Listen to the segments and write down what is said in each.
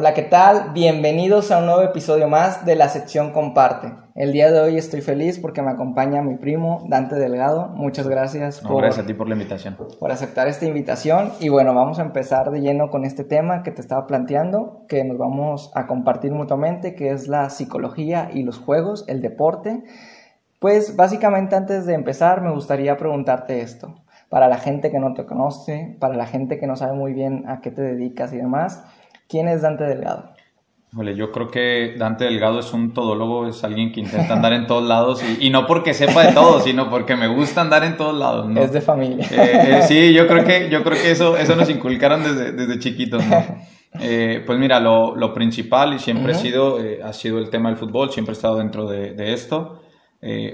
Hola, ¿qué tal? Bienvenidos a un nuevo episodio más de la sección Comparte. El día de hoy estoy feliz porque me acompaña mi primo Dante Delgado. Muchas gracias por, gracias a ti por la invitación. Por aceptar esta invitación. Y bueno, vamos a empezar de lleno con este tema que te estaba planteando, que nos vamos a compartir mutuamente, que es la psicología y los juegos, el deporte. Pues básicamente antes de empezar me gustaría preguntarte esto. Para la gente que no te conoce, para la gente que no sabe muy bien a qué te dedicas y demás, ¿Quién es Dante Delgado? yo creo que Dante Delgado es un todólogo, es alguien que intenta andar en todos lados y, no porque sepa de todo, sino porque me gusta andar en todos lados. Es de familia. Eh, eh, sí, yo creo que, yo creo que eso, eso nos inculcaron desde, desde chiquitos. Eh, pues mira, lo, lo, principal y siempre ha, sido, ha sido el tema del fútbol, siempre he estado dentro de, de esto.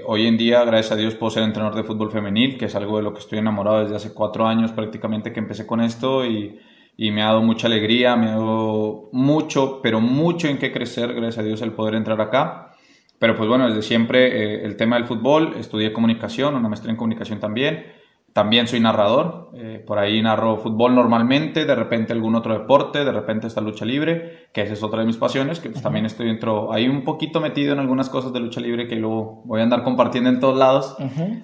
hoy en día, gracias a Dios, puedo ser entrenador de fútbol femenil, que es algo de lo que estoy enamorado desde hace cuatro años prácticamente que empecé con esto y y me ha dado mucha alegría, me ha dado mucho, pero mucho en qué crecer, gracias a Dios, el poder entrar acá. Pero pues bueno, desde siempre eh, el tema del fútbol, estudié comunicación, una maestría en comunicación también. También soy narrador, eh, por ahí narro fútbol normalmente, de repente algún otro deporte, de repente esta lucha libre, que esa es otra de mis pasiones, que pues también estoy dentro, ahí un poquito metido en algunas cosas de lucha libre que luego voy a andar compartiendo en todos lados,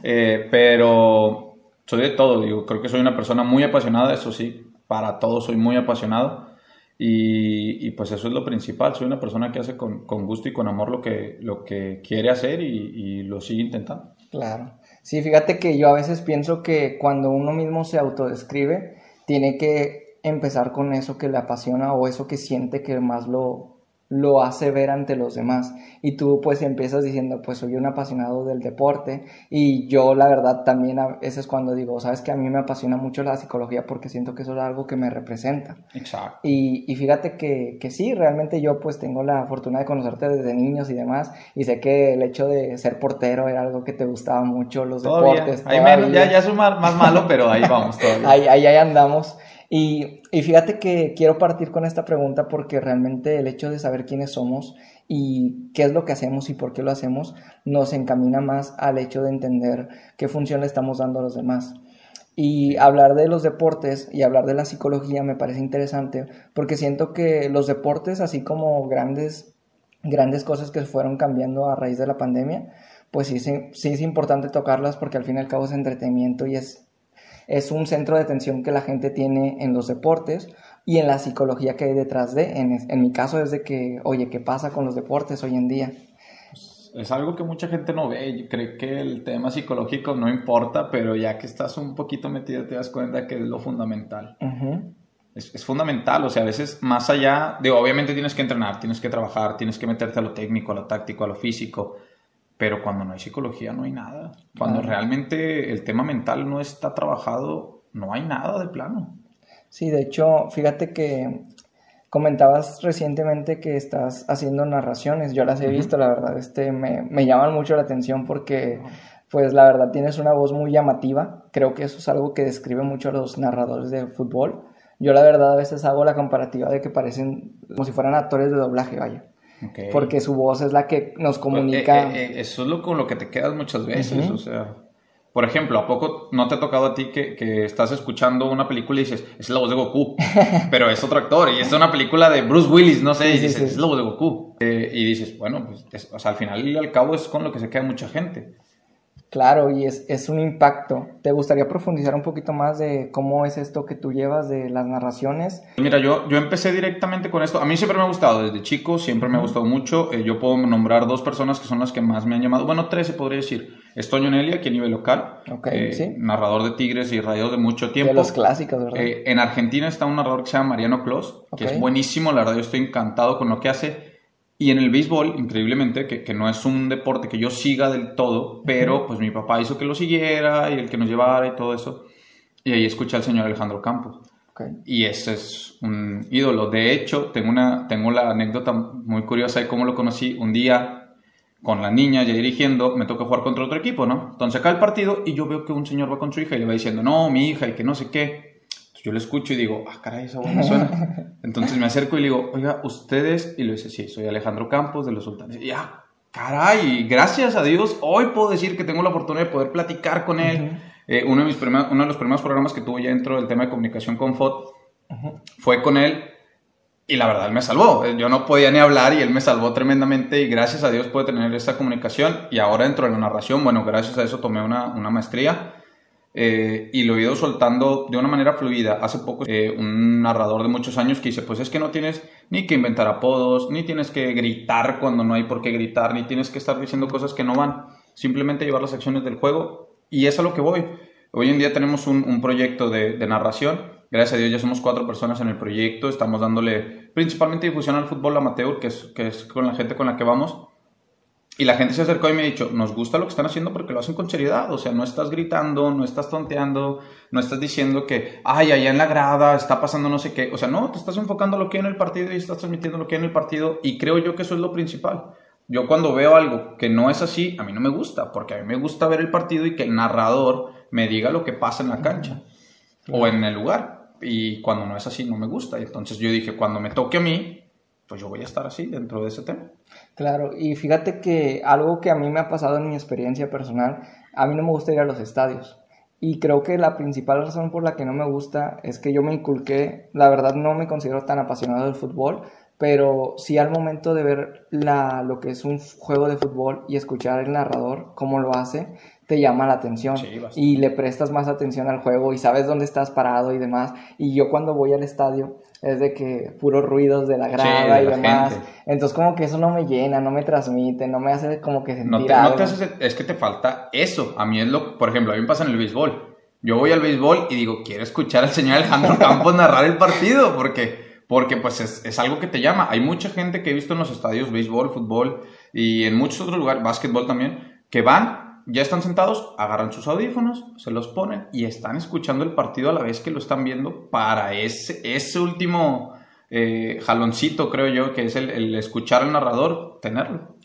eh, pero soy de todo, digo, creo que soy una persona muy apasionada, eso sí, para todo, soy muy apasionado y, pues eso es lo principal, soy una persona que hace con, gusto y con amor lo que, lo que quiere hacer y, lo sigue intentando. Claro, sí, fíjate que yo a veces pienso que cuando uno mismo se autodescribe, tiene que empezar con eso que le apasiona o eso que siente que más lo, lo hace ver ante los demás. Y tú pues empiezas diciendo, pues soy un apasionado del deporte y yo la verdad también a veces cuando digo, sabes que a mí me apasiona mucho la psicología porque siento que eso es algo que me representa. Exacto. Y, y fíjate que, que, sí, realmente yo pues tengo la fortuna de conocerte desde niños y demás y sé que el hecho de ser portero era algo que te gustaba mucho, los deportes. Ahí ya, ya es más, más malo, pero ahí vamos todavía. ahí, ahí, ahí andamos. Y, fíjate que quiero partir con esta pregunta porque realmente el hecho de saber quiénes somos y qué es lo que hacemos y por qué lo hacemos nos encamina más al hecho de entender qué función le estamos dando a los demás. Y hablar de los deportes y hablar de la psicología me parece interesante porque siento que los deportes, así como grandes, grandes cosas que fueron cambiando a raíz de la pandemia, pues sí, sí, sí es importante tocarlas porque al fin y al cabo es entretenimiento y es es un centro de atención que la gente tiene en los deportes y en la psicología que hay detrás de. En, mi caso es de que, oye, ¿qué pasa con los deportes hoy en día? Es algo que mucha gente no ve. Yo creo que el tema psicológico no importa, pero ya que estás un poquito metido te das cuenta que es lo fundamental. es, es, fundamental, o sea, a veces más allá, de obviamente tienes que entrenar, tienes que trabajar, tienes que meterte a lo técnico, a lo táctico, a lo físico, pero cuando no hay psicología no hay nada. Cuando realmente el tema mental no está trabajado, no hay nada de plano. Sí, de hecho, fíjate que comentabas recientemente que estás haciendo narraciones. Yo las he visto, la verdad, este, me, me, llaman mucho la atención porque, pues, la verdad, tienes una voz muy llamativa. Creo que eso es algo que describe mucho a los narradores de fútbol. Yo, la verdad, a veces hago la comparativa de que parecen como si fueran actores de doblaje, vaya. Porque su voz es la que nos pues, comunica. Eh, eh, eso es lo con lo que te quedas muchas veces, o sea. Por ejemplo, ¿a poco no te ha tocado a ti que, que, estás escuchando una película y dices, es la voz de Goku? pero es otro actor y es una película de Bruce Willis, no sé, y dices, es la voz de Goku. Eh, y dices, bueno, pues o sea, al final y al cabo es con lo que se queda mucha gente. Claro, y es, es, un impacto. ¿Te gustaría profundizar un poquito más de cómo es esto que tú llevas de las narraciones? Mira, yo, yo empecé directamente con esto. A mí siempre me ha gustado, desde chico siempre me ha gustado mucho. Eh, yo puedo nombrar dos personas que son las que más me han llamado. Bueno, tres se podría decir. Es Toño Nelia, aquí a nivel local. Okay, eh, Narrador de Tigres y Rayos de mucho tiempo. De los clásicos, ¿verdad? Eh, en Argentina está un narrador que se llama Mariano Clos, que es buenísimo. La verdad, yo estoy encantado con lo que hace y en el béisbol, increíblemente, que, que, no es un deporte que yo siga del todo, pero pues mi papá hizo que lo siguiera y el que nos llevara y todo eso. Y ahí escuché al señor Alejandro Campos. Y ese es un ídolo. De hecho, tengo, una, tengo la anécdota muy curiosa de cómo lo conocí. Un día, con la niña ya dirigiendo, me toca jugar contra otro equipo, ¿no? Entonces acá el partido y yo veo que un señor va con su hija y le va diciendo, no, mi hija, y que no sé qué yo lo escucho y digo, ah, caray, esa me suena. Entonces me acerco y le digo, oiga, ustedes, y le dice, sí, soy Alejandro Campos de los Sultanes. Y ya, caray, gracias a Dios, hoy puedo decir que tengo la oportunidad de poder platicar con él. Eh, uno, de mis uno de los primeros programas que tuve ya dentro del tema de comunicación con FOD fue con él. Y la verdad, él me salvó. Yo no podía ni hablar y él me salvó tremendamente y gracias a Dios pude tener esta comunicación. Y ahora dentro de la narración, bueno, gracias a eso tomé una, una maestría eh, y lo he ido soltando de una manera fluida. Hace poco eh, un narrador de muchos años que dice, pues es que no tienes ni que inventar apodos, ni tienes que gritar cuando no hay por qué gritar, ni tienes que estar diciendo cosas que no van. Simplemente llevar las acciones del juego y es a lo que voy. Hoy en día tenemos un, proyecto de, de narración Gracias a Dios ya somos cuatro personas en el proyecto, estamos dándole principalmente difusión al fútbol amateur, que es, que es con la gente con la que vamos. Y la gente se acercó y me ha dicho, nos gusta lo que están haciendo porque lo hacen con seriedad, o sea, no estás gritando, no estás tonteando, no estás diciendo que, ay, allá en la grada está pasando no sé qué, o sea, no, te estás enfocando lo que hay en el partido y estás transmitiendo lo que hay en el partido y creo yo que eso es lo principal. Yo cuando veo algo que no es así, a mí no me gusta, porque a mí me gusta ver el partido y que el narrador me diga lo que pasa en la cancha o en el lugar y cuando no es así no me gusta. Y entonces yo dije, cuando me toque a mí, pues yo voy a estar así dentro de ese tema. Claro, y fíjate que algo que a mí me ha pasado en mi experiencia personal, a mí no me gusta ir a los estadios. Y creo que la principal razón por la que no me gusta es que yo me inculqué, la verdad no me considero tan apasionado del fútbol, pero sí al momento de ver la, lo que es un juego de fútbol y escuchar el narrador, cómo lo hace, te llama la atención y le prestas más atención al juego y sabes dónde estás parado y demás. Y yo cuando voy al estadio es de que puros ruidos de la grada y demás. Entonces como que eso no me llena, no me transmite, no me hace como que sentir no te, No te hace, es que te falta eso. A mí es lo, por ejemplo, a mí me pasa en el béisbol. Yo voy al béisbol y digo, quiero escuchar al señor Alejandro Campos narrar el partido porque porque pues es, es, algo que te llama. Hay mucha gente que he visto en los estadios, béisbol, fútbol y en muchos otros lugares, básquetbol también, que van ya están sentados, agarran sus audífonos, se los ponen y están escuchando el partido a la vez que lo están viendo para ese, ese último eh, jaloncito, creo yo, que es el, escuchar al narrador, tenerlo.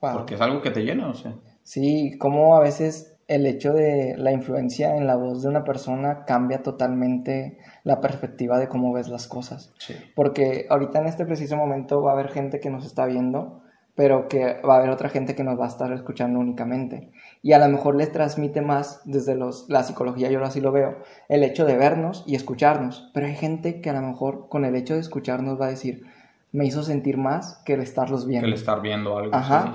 Porque es algo que te llena, o sea. Sí, como a veces el hecho de la influencia en la voz de una persona cambia totalmente la perspectiva de cómo ves las cosas. Porque ahorita en este preciso momento va a haber gente que nos está viendo, pero que va a haber otra gente que nos va a estar escuchando únicamente y a lo mejor les transmite más desde los, la psicología, yo así lo veo, el hecho de vernos y escucharnos. Pero hay gente que a lo mejor con el hecho de escucharnos va a decir, me hizo sentir más que el estarlos viendo. Que el estar viendo algo. Ajá.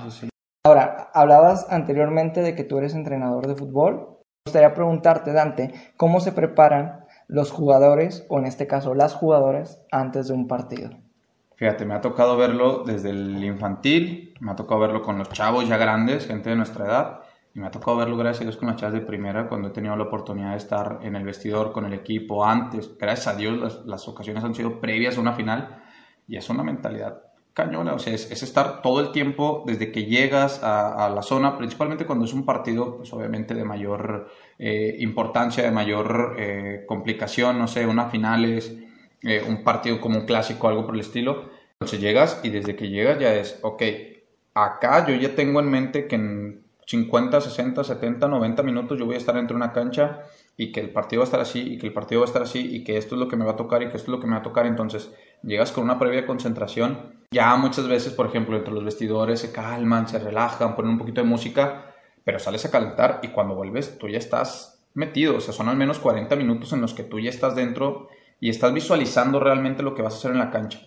Ahora, hablabas anteriormente de que tú eres entrenador de fútbol. Me gustaría preguntarte, Dante, ¿cómo se preparan los jugadores, o en este caso las jugadoras, antes de un partido? Fíjate, me ha tocado verlo desde el infantil, me ha tocado verlo con los chavos ya grandes, gente de nuestra edad, y me ha tocado verlo, gracias a Dios, con las chavas de primera, cuando he tenido la oportunidad de estar en el vestidor con el equipo antes. Gracias a Dios, las, las ocasiones han sido previas a una final y es una mentalidad cañona. O sea, es, estar todo el tiempo desde que llegas a, la zona, principalmente cuando es un partido, pues obviamente de mayor eh, importancia, de mayor eh, complicación, no sé, una final es eh, un partido como un clásico, algo por el estilo. Entonces llegas y desde que llegas ya es, ok, acá yo ya tengo en mente que en 50, 60, 70, 90 minutos yo voy a estar dentro de una cancha y que el partido va a estar así y que el partido va a estar así y que esto es lo que me va a tocar y que esto es lo que me va a tocar. Entonces llegas con una previa concentración. Ya muchas veces, por ejemplo, entre los vestidores se calman, se relajan, ponen un poquito de música, pero sales a calentar y cuando vuelves tú ya estás metido. O sea, son al menos 40 minutos en los que tú ya estás dentro y estás visualizando realmente lo que vas a hacer en la cancha.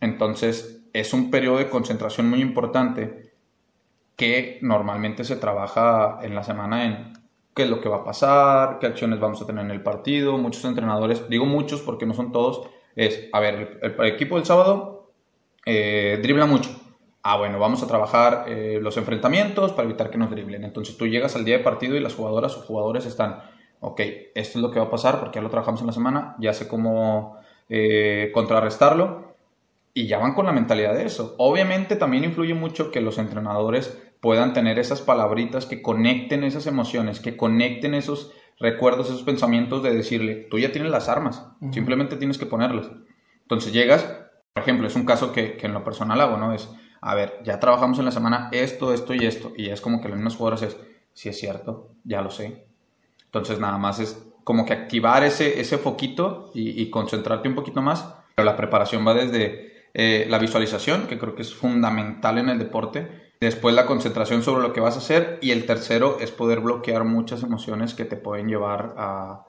Entonces es un periodo de concentración muy importante que normalmente se trabaja en la semana en qué es lo que va a pasar, qué acciones vamos a tener en el partido. Muchos entrenadores, digo muchos porque no son todos, es, a ver, el, equipo del sábado eh, dribla mucho. Ah, bueno, vamos a trabajar eh, los enfrentamientos para evitar que nos driblen. Entonces tú llegas al día de partido y las jugadoras o jugadores están, ok, esto es lo que va a pasar porque ya lo trabajamos en la semana, ya sé cómo eh, contrarrestarlo y ya van con la mentalidad de eso. Obviamente también influye mucho que los entrenadores puedan tener esas palabritas que conecten esas emociones, que conecten esos recuerdos, esos pensamientos de decirle, tú ya tienes las armas, simplemente tienes que ponerlas. Entonces llegas, por ejemplo, es un caso que, en lo personal hago, ¿no? Es, a ver, ya trabajamos en la semana esto, esto y esto, y es como que las mismas jugadoras es, si es cierto, ya lo sé. Entonces nada más es como que activar ese, ese foquito y, concentrarte un poquito más, pero la preparación va desde eh, la visualización, que creo que es fundamental en el deporte, Después la concentración sobre lo que vas a hacer y el tercero es poder bloquear muchas emociones que te pueden llevar a,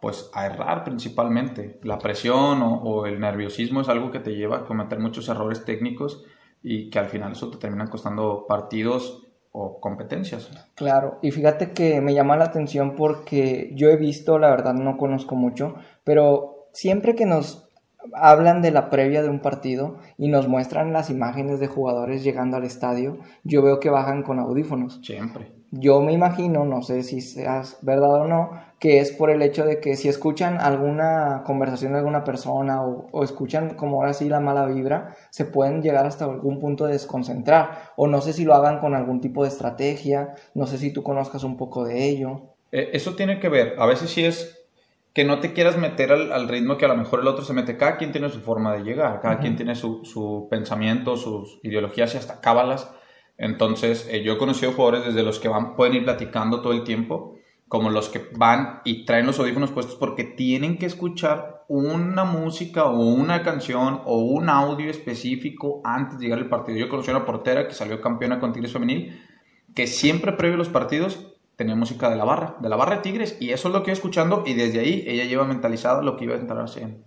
pues, a errar principalmente. La presión o, el nerviosismo es algo que te lleva a cometer muchos errores técnicos y que al final eso te termina costando partidos o competencias. Claro, y fíjate que me llama la atención porque yo he visto, la verdad no conozco mucho, pero siempre que nos hablan de la previa de un partido y nos muestran las imágenes de jugadores llegando al estadio, yo veo que bajan con audífonos. Siempre. Yo me imagino, no sé si seas verdad o no, que es por el hecho de que si escuchan alguna conversación de alguna persona o, escuchan como ahora sí la mala vibra, se pueden llegar hasta algún punto de desconcentrar. O no sé si lo hagan con algún tipo de estrategia, no sé si tú conozcas un poco de ello. Eh, eso tiene que ver, a veces sí es que no te quieras meter al, ritmo que a lo mejor el otro se mete. Cada quien tiene su forma de llegar, cada quien tiene su, su, pensamiento, sus ideologías y hasta cábalas. Entonces, eh, yo he conocido jugadores desde los que van, pueden ir platicando todo el tiempo, como los que van y traen los audífonos puestos porque tienen que escuchar una música o una canción o un audio específico antes de llegar al partido. Yo conocí a una portera que salió campeona con Tigres Femenil, que siempre previo a los partidos tenía música de la barra, de la barra de Tigres, y eso es lo que iba escuchando, y desde ahí ella lleva mentalizado lo que iba a entrar haciendo.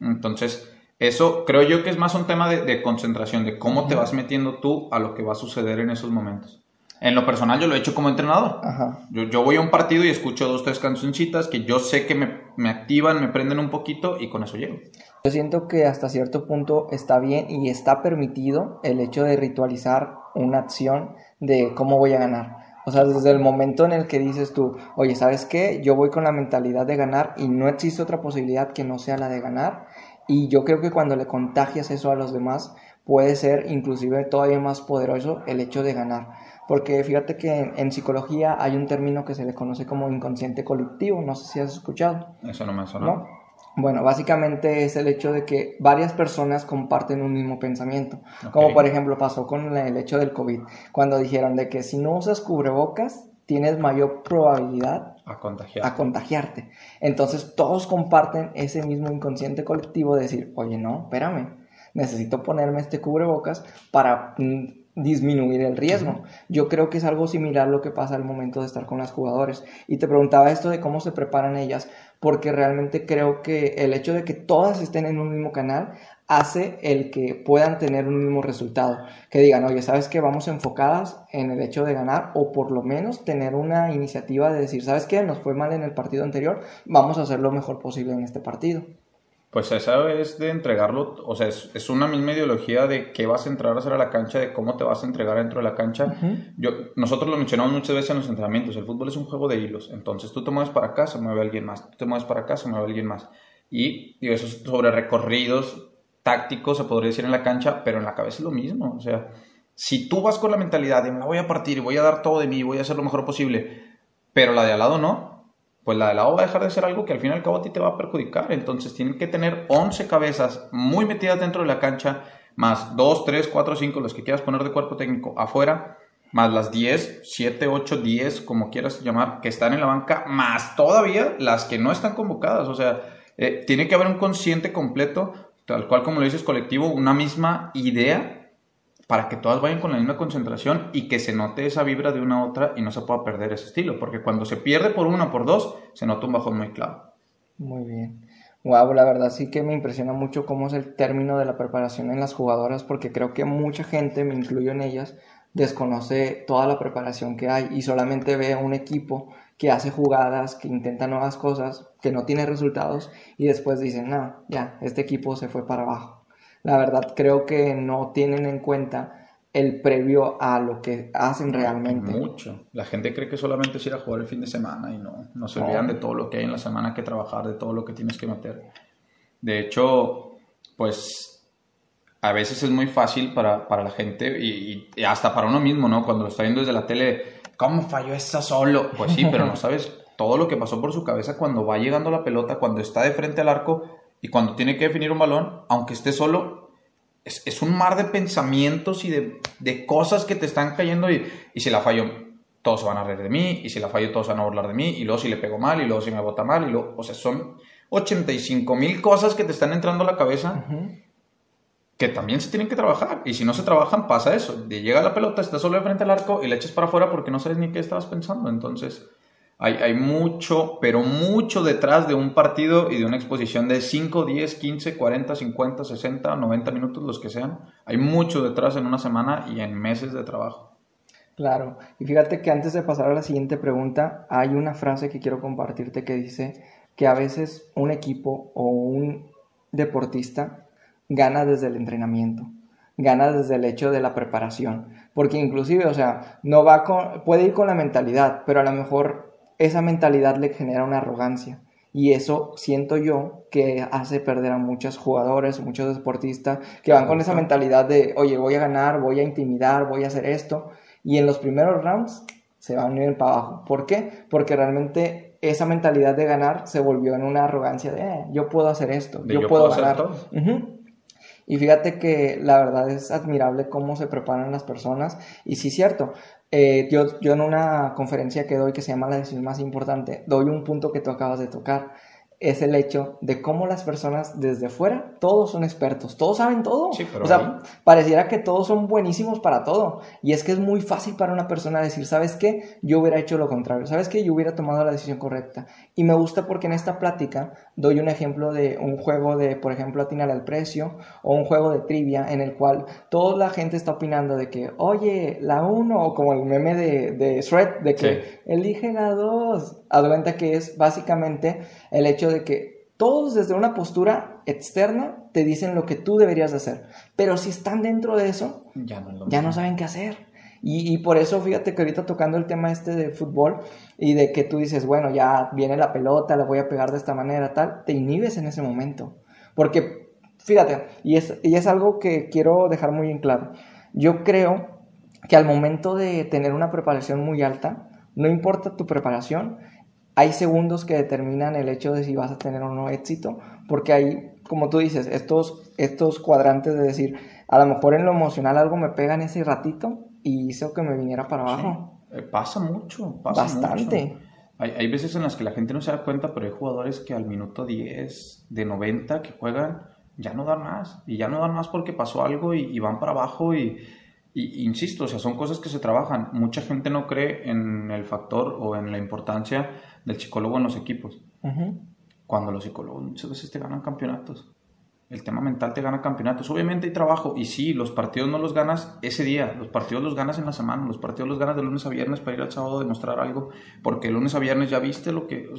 Entonces, eso creo yo que es más un tema de, concentración, de cómo te vas metiendo tú a lo que va a suceder en esos momentos. En lo personal yo lo he hecho como entrenador. Yo, yo, voy a un partido y escucho dos, tres cancioncitas que yo sé que me, me activan, me prenden un poquito y con eso llego. Yo siento que hasta cierto punto está bien y está permitido el hecho de ritualizar una acción de cómo voy a ganar. O sea, desde el momento en el que dices tú, oye, ¿sabes qué? Yo voy con la mentalidad de ganar y no existe otra posibilidad que no sea la de ganar. Y yo creo que cuando le contagias eso a los demás, puede ser inclusive todavía más poderoso el hecho de ganar. Porque fíjate que en, psicología hay un término que se le conoce como inconsciente colectivo, no sé si has escuchado. Eso no me suena. ¿No? Bueno, básicamente es el hecho de que varias personas comparten un mismo pensamiento. Como por ejemplo pasó con el hecho del COVID, cuando dijeron de que si no usas cubrebocas, tienes mayor probabilidad a contagiarte. a contagiarte. Entonces todos comparten ese mismo inconsciente colectivo de decir, oye, no, espérame, necesito ponerme este cubrebocas para mm, disminuir el riesgo. Yo creo que es algo similar lo que pasa al momento de estar con las jugadores. Y te preguntaba esto de cómo se preparan ellas, porque realmente creo que el hecho de que todas estén en un mismo canal hace el que puedan tener un mismo resultado. Que digan, oye, ¿sabes qué? Vamos enfocadas en el hecho de ganar o por lo menos tener una iniciativa de decir, ¿sabes qué? Nos fue mal en el partido anterior, vamos a hacer lo mejor posible en este partido. Pues esa es de entregarlo, o sea, es, una misma ideología de qué vas a entrar a hacer a la cancha, de cómo te vas a entregar dentro de la cancha. Yo, nosotros lo mencionamos muchas veces en los entrenamientos, el fútbol es un juego de hilos, entonces tú te mueves para acá, se mueve alguien más, tú te mueves para acá, se mueve alguien más. Y digo, eso es sobre recorridos tácticos, se podría decir en la cancha, pero en la cabeza es lo mismo, o sea, si tú vas con la mentalidad de me voy a partir voy a dar todo de mí, voy a hacer lo mejor posible, pero la de al lado no, pues la de lado va a dejar de ser algo que al fin y al te va a perjudicar. Entonces tienen que tener 11 cabezas muy metidas dentro de la cancha, más 2, 3, 4, 5, los que quieras poner de cuerpo técnico afuera, más las 10, 7, 8, 10, como quieras llamar, que están en la banca, más todavía las que no están convocadas. O sea, eh, tiene que haber un consciente completo, tal cual como lo dices colectivo, una misma idea para que todas vayan con la misma concentración y que se note esa vibra de una a otra y no se pueda perder ese estilo, porque cuando se pierde por una o por dos, se nota un bajón muy claro. Muy bien. Wow, la verdad sí que me impresiona mucho cómo es el término de la preparación en las jugadoras, porque creo que mucha gente, me incluyo en ellas, desconoce toda la preparación que hay y solamente ve a un equipo que hace jugadas, que intenta nuevas cosas, que no tiene resultados y después dicen, no, ya, este equipo se fue para abajo la verdad creo que no tienen en cuenta el previo a lo que hacen realmente. Mucho. La gente cree que solamente es ir a jugar el fin de semana y no, no se olvidan de todo lo que hay en la semana que trabajar, de todo lo que tienes que meter. De hecho, pues a veces es muy fácil para, para la gente y, y, hasta para uno mismo, ¿no? Cuando lo está viendo desde la tele, ¿cómo falló esa solo? Pues sí, pero no sabes todo lo que pasó por su cabeza cuando va llegando la pelota, cuando está de frente al arco y cuando tiene que definir un balón, aunque esté solo, es, un mar de pensamientos y de, cosas que te están cayendo y, si la fallo, todos se van a reír de mí, y si la fallo, todos se van a burlar de mí, y luego si le pego mal, y luego si me bota mal, y luego, o sea, son 85 mil cosas que te están entrando a la cabeza que también se tienen que trabajar. Y si no se trabajan, pasa eso. Llega la pelota, estás solo de frente al arco y la echas para afuera porque no sabes ni qué estabas pensando. Entonces, Hay, hay, mucho, pero mucho detrás de un partido y de una exposición de 5, 10, 15, 40, 50, 60, 90 minutos, los que sean. Hay mucho detrás en una semana y en meses de trabajo. Claro, y fíjate que antes de pasar a la siguiente pregunta, hay una frase que quiero compartirte que dice que a veces un equipo o un deportista gana desde el entrenamiento, gana desde el hecho de la preparación, porque inclusive, o sea, no va con, puede ir con la mentalidad, pero a lo mejor esa mentalidad le genera una arrogancia. Y eso siento yo que hace perder a muchos jugadores, muchos deportistas que van con esa mentalidad de, oye, voy a ganar, voy a intimidar, voy a hacer esto. Y en los primeros rounds se van a ir para abajo. ¿Por qué? Porque realmente esa mentalidad de ganar se volvió en una arrogancia de, eh, yo puedo hacer esto, yo, puedo, ganar. Y fíjate que la verdad es admirable cómo se preparan las personas. Y sí, cierto, eh, yo, yo en una conferencia que doy que se llama La decisión más importante, doy un punto que tú acabas de tocar es el hecho de cómo las personas desde fuera, todos son expertos, todos saben todo. o sea, pareciera que todos son buenísimos para todo. Y es que es muy fácil para una persona decir, ¿sabes qué? Yo hubiera hecho lo contrario, ¿sabes qué? Yo hubiera tomado la decisión correcta. Y me gusta porque en esta plática doy un ejemplo de un juego de, por ejemplo, atinar al precio o un juego de trivia en el cual toda la gente está opinando de que, oye, la 1 o como el meme de, de Shred, de que elige la 2. Haz cuenta que es básicamente el hecho de que todos desde una postura externa te dicen lo que tú deberías hacer, pero si están dentro de eso, ya no, ya no saben qué hacer. Y, por eso, fíjate que ahorita tocando el tema este de fútbol y de que tú dices, bueno, ya viene la pelota, la voy a pegar de esta manera, tal, te inhibes en ese momento. Porque, fíjate, y es, y es algo que quiero dejar muy en claro. Yo creo que al momento de tener una preparación muy alta, no importa tu preparación, hay segundos que determinan el hecho de si vas a tener o no éxito, porque hay, como tú dices, estos, estos cuadrantes de decir, a lo mejor en lo emocional algo me pega en ese ratito y hizo que me viniera para abajo. Eh, pasa mucho, pasa Bastante. Hay, hay, veces en las que la gente no se da cuenta, pero hay jugadores que al minuto 10 de 90 que juegan ya no dan más. Y ya no dan más porque pasó algo y, van para abajo y, y, insisto, o sea, son cosas que se trabajan. Mucha gente no cree en el factor o en la importancia del psicólogo en los equipos. Cuando los psicólogos muchas veces te ganan campeonatos. El tema mental te gana campeonatos. Obviamente hay trabajo y sí, los partidos no los ganas ese día, los partidos los ganas en la semana, los partidos los ganas de lunes a viernes para ir al sábado a demostrar algo, porque el lunes a viernes ya viste lo que...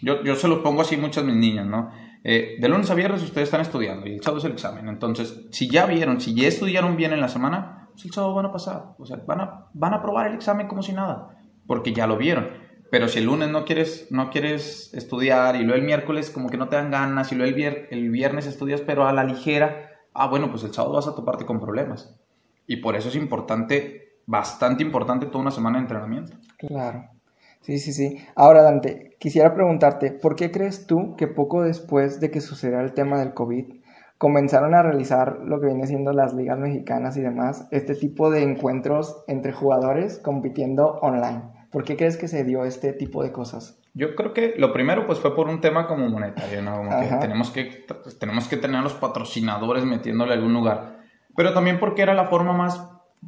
yo, yo se lo pongo así muchas mis niñas, ¿no? Eh, de lunes a viernes ustedes están estudiando y el sábado es el examen. Entonces, si ya vieron, si ya estudiaron bien en la semana, pues el sábado van a pasar. O sea, van a, van a probar el examen como si nada, porque ya lo vieron. Pero si el lunes no quieres, no quieres estudiar y luego el miércoles como que no te dan ganas y luego el, el viernes estudias pero a la ligera, ah, bueno, pues el sábado vas a toparte con problemas. Y por eso es importante, bastante importante toda una semana de entrenamiento. Claro. Sí, sí, sí. Ahora, Dante, quisiera preguntarte, ¿por qué crees tú que poco después de que sucediera el tema del COVID, comenzaron a realizar lo que viene siendo las ligas mexicanas y demás, este tipo de encuentros entre jugadores compitiendo online? ¿Por qué crees que se dio este tipo de cosas? Yo creo que lo primero pues fue por un tema como monetario, ¿no? Como que tenemos que, tenemos que tener a los patrocinadores metiéndole a algún lugar. Pero también porque era la forma más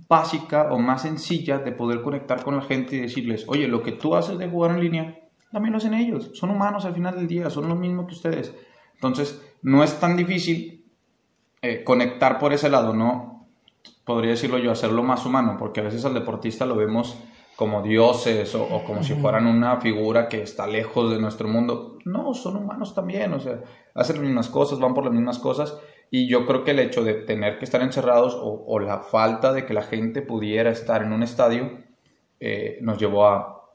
básica o más sencilla de poder conectar con la gente y decirles, oye, lo que tú haces de jugar en línea, también lo hacen ellos. Son humanos al final del día, son lo mismo que ustedes. Entonces, no es tan difícil eh, conectar por ese lado, ¿no? Podría decirlo yo, hacerlo más humano, porque a veces al deportista lo vemos como dioses o, como si fueran una figura que está lejos de nuestro mundo. No, son humanos también, o sea, hacen las mismas cosas, van por las mismas cosas. Y yo creo que el hecho de tener que estar encerrados o, la falta de que la gente pudiera estar en un estadio eh, nos llevó a,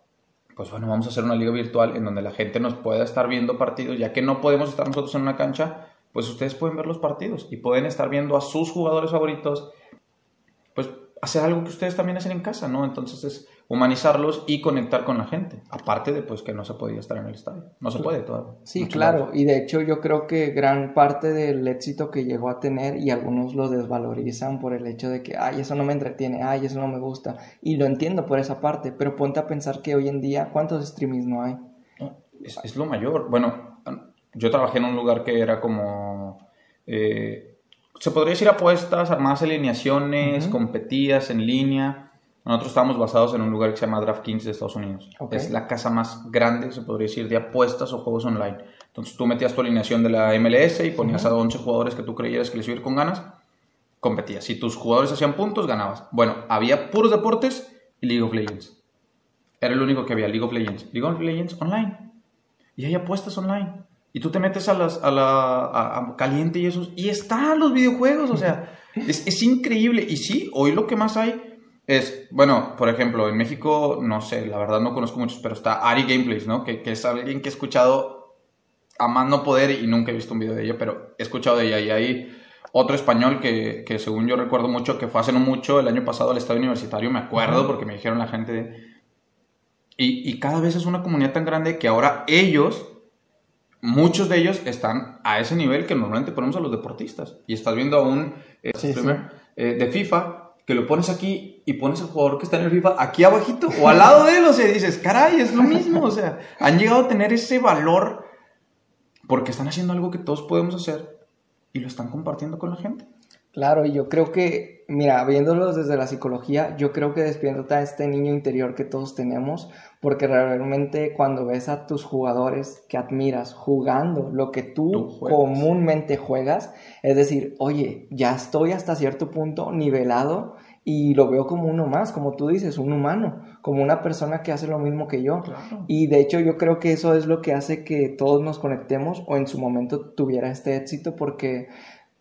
pues bueno, vamos a hacer una liga virtual en donde la gente nos pueda estar viendo partidos, ya que no podemos estar nosotros en una cancha, pues ustedes pueden ver los partidos y pueden estar viendo a sus jugadores favoritos, pues hacer algo que ustedes también hacen en casa, ¿no? Entonces es humanizarlos y conectar con la gente, aparte de pues que no se podía estar en el estadio, no se puede todavía. Sí, claro, y de hecho yo creo que gran parte del éxito que llegó a tener y algunos lo desvalorizan por el hecho de que, ay, eso no me entretiene, ay, eso no me gusta, y lo entiendo por esa parte, pero ponte a pensar que hoy en día, ¿cuántos streamings no hay? Es, lo mayor, bueno, yo trabajé en un lugar que era como... Eh, se podría decir apuestas, armadas alineaciones, competías en línea, Nosotros estábamos basados en un lugar que se llama DraftKings de Estados Unidos. Es la casa más grande, se podría decir, de apuestas o juegos online. Entonces tú metías tu alineación de la MLS y ponías a 11 jugadores que tú creías que les iba a ir con ganas, competías. Si tus jugadores hacían puntos, ganabas. Bueno, había puros deportes y League of Legends. Era el único que había, League of Legends. League of Legends online. Y hay apuestas online. Y tú te metes a, las, a la caliente y eso. Y están los videojuegos, o sea, es, es increíble. Y sí, hoy lo que más hay es, bueno, por ejemplo, en México, no sé, la verdad no conozco muchos, pero está Ari Gameplays, ¿no? Que, que, es alguien que he escuchado a más no poder y nunca he visto un video de ella, pero he escuchado de ella. Y hay otro español que, que según yo recuerdo mucho, que fue hace no mucho, el año pasado al Estadio Universitario, me acuerdo, porque me dijeron la gente de... Y, y cada vez es una comunidad tan grande que ahora ellos, muchos de ellos están a ese nivel que normalmente ponemos a los deportistas. Y estás viendo a un eh, eh, de FIFA que lo pones aquí y pones al jugador que está en el FIFA aquí abajito o al lado de él, o sea, dices, caray, es lo mismo, o sea, han llegado a tener ese valor porque están haciendo algo que todos podemos hacer y lo están compartiendo con la gente. Claro, y yo creo que, mira, viéndolos desde la psicología, yo creo que despierta este niño interior que todos tenemos, porque realmente cuando ves a tus jugadores que admiras jugando lo que tú, comúnmente juegas, es decir, oye, ya estoy hasta cierto punto nivelado y lo veo como uno más, como tú dices, un humano, como una persona que hace lo mismo que yo. Y de hecho yo creo que eso es lo que hace que todos nos conectemos o en su momento tuviera este éxito porque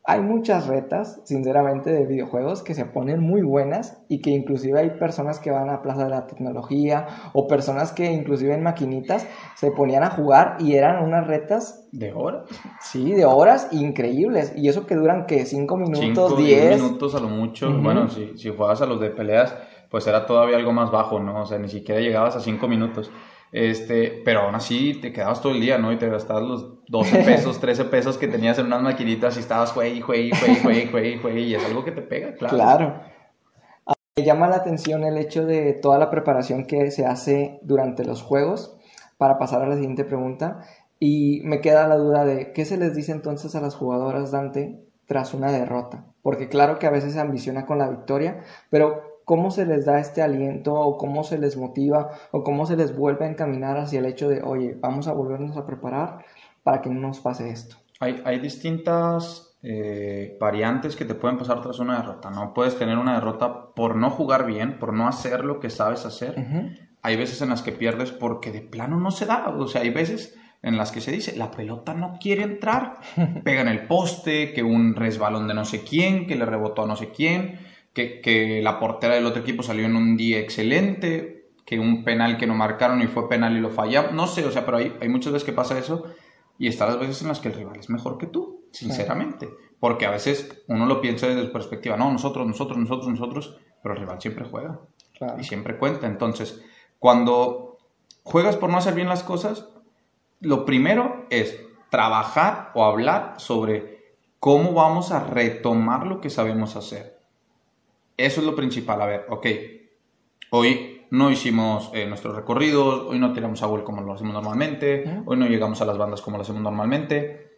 hay muchas retas, sinceramente, de videojuegos que se ponen muy buenas y que inclusive hay personas que van a Plaza de la Tecnología o personas que inclusive en maquinitas se ponían a jugar y eran unas retas... ¿De horas? Sí, de horas increíbles. Y eso que duran que 5 minutos, 10 minutos a lo mucho. Bueno, si, si juegas a los de peleas, pues era todavía algo más bajo, ¿no? O sea, ni siquiera llegabas a 5 minutos. Este, pero aún así te quedabas todo el día, ¿no? Y te gastabas los 12 pesos, 13 pesos que tenías en unas maquinitas y estabas juegue, juegue, juegue, juegue, juegue, juegue, y es algo que te pega, claro. Claro. Me llama la atención el hecho de toda la preparación que se hace durante los juegos, para pasar a la siguiente pregunta, y me queda la duda de qué se les dice entonces a las jugadoras Dante tras una derrota, porque claro que a veces se ambiciona con la victoria, pero cómo se les da este aliento o cómo se les motiva o cómo se les vuelve a encaminar hacia el hecho de, oye, vamos a volvernos a preparar para que no nos pase esto. Hay, hay distintas eh, variantes que te pueden pasar tras una derrota. No puedes tener una derrota por no jugar bien, por no hacer lo que sabes hacer. Hay veces en las que pierdes porque de plano no se da. O sea, hay veces en las que se dice, la pelota no quiere entrar, pega en el poste, que un resbalón de no sé quién, que le rebotó a no sé quién que, la portera del otro equipo salió en un día excelente, que un penal que no marcaron y fue penal y lo fallaron, no sé, o sea, pero hay, hay muchas veces que pasa eso y está las veces en las que el rival es mejor que tú, sinceramente, porque a veces uno lo piensa desde su perspectiva, no, nosotros, nosotros, nosotros, nosotros, pero el rival siempre juega y siempre cuenta, entonces, cuando juegas por no hacer bien las cosas, lo primero es trabajar o hablar sobre cómo vamos a retomar lo que sabemos hacer. Eso es lo principal. A ver, ok, hoy no hicimos eh, nuestros recorridos, hoy no tiramos a gol como lo hacemos normalmente, hoy no llegamos a las bandas como lo hacemos normalmente.